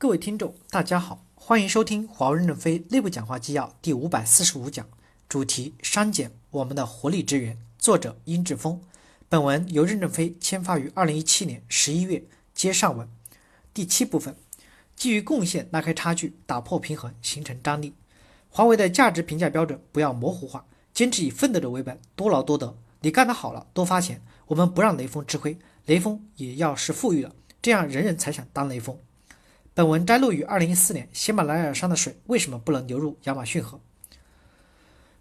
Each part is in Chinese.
各位听众，大家好，欢迎收听华为任正非内部讲话纪要第五百四十五讲，主题删减我们的活力之源，作者殷志峰。本文由任正非签发于二零一七年十一月，接上文。第七部分，基于贡献拉开差距，打破平衡，形成张力。华为的价值评价标准不要模糊化，坚持以奋斗者为本，多劳多得。你干得好了，多发钱，我们不让雷锋吃亏，雷锋也要是富裕了，这样人人才想当雷锋。本文摘录于二零一四年，喜马拉雅山的水为什么不能流入亚马逊河？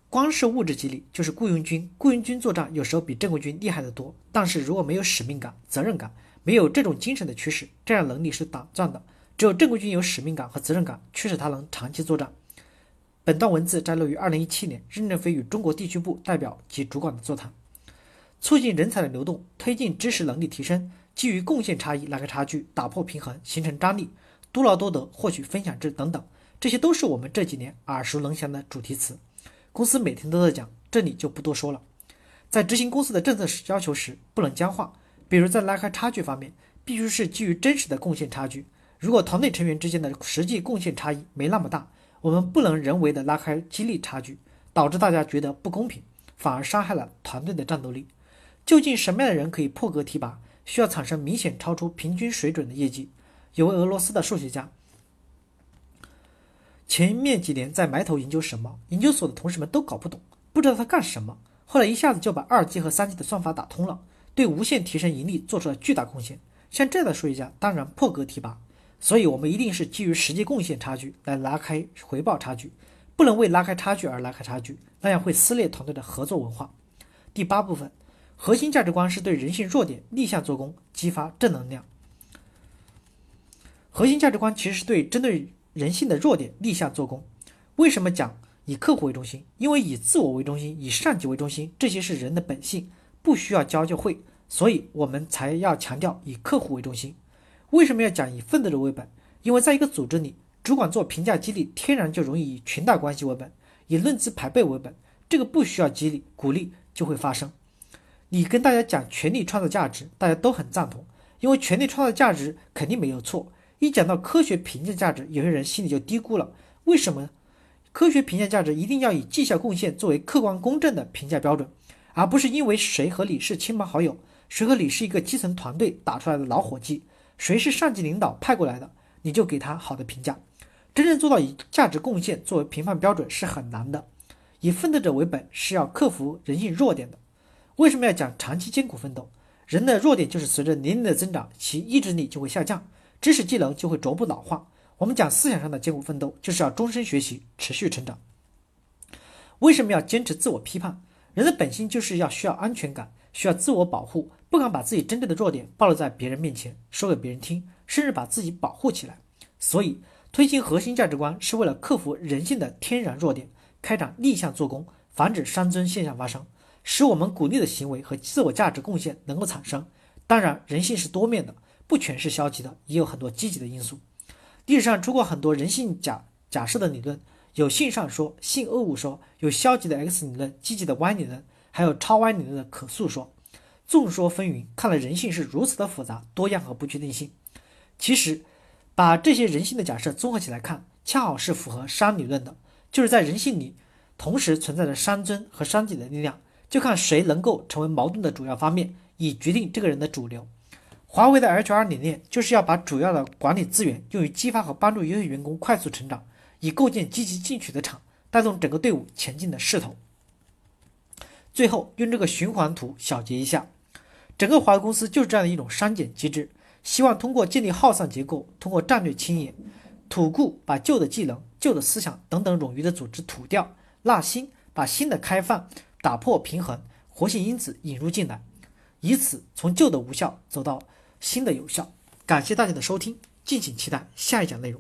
光是物质激励就是雇佣军，雇佣军作战有时候比正规军厉害得多。但是如果没有使命感、责任感，没有这种精神的驱使，这样能力是短暂的。只有正规军有使命感和责任感，驱使他能长期作战。本段文字摘录于二零一七年任正非与中国地区部代表及主管的座谈，促进人才的流动，推进知识能力提升，基于贡献差异拉开差距，打破平衡，形成张力。多劳多得，获取分享制等等，这些都是我们这几年耳熟能详的主题词。公司每天都在讲，这里就不多说了。在执行公司的政策要求时，不能僵化。比如在拉开差距方面，必须是基于真实的贡献差距。如果团队成员之间的实际贡献差异没那么大，我们不能人为的拉开激励差距，导致大家觉得不公平，反而伤害了团队的战斗力。究竟什么样的人可以破格提拔？需要产生明显超出平均水准的业绩。有位俄罗斯的数学家，前面几年在埋头研究什么，研究所的同事们都搞不懂，不知道他干什么。后来一下子就把二 G 和三 G 的算法打通了，对无限提升盈利做出了巨大贡献。像这样的数学家，当然破格提拔。所以，我们一定是基于实际贡献差距来拉开回报差距，不能为拉开差距而拉开差距，那样会撕裂团队的合作文化。第八部分，核心价值观是对人性弱点逆向做工，激发正能量。核心价值观其实是对针对人性的弱点立下做工。为什么讲以客户为中心？因为以自我为中心，以上级为中心，这些是人的本性，不需要教就会。所以我们才要强调以客户为中心。为什么要讲以奋斗者为本？因为在一个组织里，主管做评价激励，天然就容易以裙带关系为本，以论资排辈为本。这个不需要激励鼓励就会发生。你跟大家讲权力创造价值，大家都很赞同，因为权力创造价值肯定没有错。一讲到科学评价价值，有些人心里就低估了：为什么科学评价价值一定要以绩效贡献作为客观公正的评价标准，而不是因为谁和你是亲朋好友，谁和你是一个基层团队打出来的老伙计，谁是上级领导派过来的，你就给他好的评价？真正做到以价值贡献作为评判标准是很难的。以奋斗者为本是要克服人性弱点的。为什么要讲长期艰苦奋斗？人的弱点就是随着年龄的增长，其意志力就会下降。知识技能就会逐步老化。我们讲思想上的艰苦奋斗，就是要终身学习、持续成长。为什么要坚持自我批判？人的本性就是要需要安全感，需要自我保护，不敢把自己真正的弱点暴露在别人面前，说给别人听，甚至把自己保护起来。所以，推行核心价值观是为了克服人性的天然弱点，开展逆向做工，防止伤尊现象发生，使我们鼓励的行为和自我价值贡献能够产生。当然，人性是多面的。不全是消极的，也有很多积极的因素。历史上出过很多人性假假设的理论，有性上说、性恶物说，有消极的 X 理论、积极的 Y 理论，还有超 Y 理论的可诉说。众说纷纭，看来人性是如此的复杂、多样和不确定性。其实，把这些人性的假设综合起来看，恰好是符合商理论的，就是在人性里同时存在着商尊和商己的力量，就看谁能够成为矛盾的主要方面，以决定这个人的主流。华为的 HR 理念就是要把主要的管理资源用于激发和帮助优秀员工快速成长，以构建积极进取的场，带动整个队伍前进的势头。最后用这个循环图小结一下，整个华为公司就是这样的一种删减机制，希望通过建立耗散结构，通过战略清野、吐故，把旧的技能、旧的思想等等冗余的组织吐掉，纳新，把新的开放，打破平衡，活性因子引入进来，以此从旧的无效走到。新的有效，感谢大家的收听，敬请期待下一讲内容。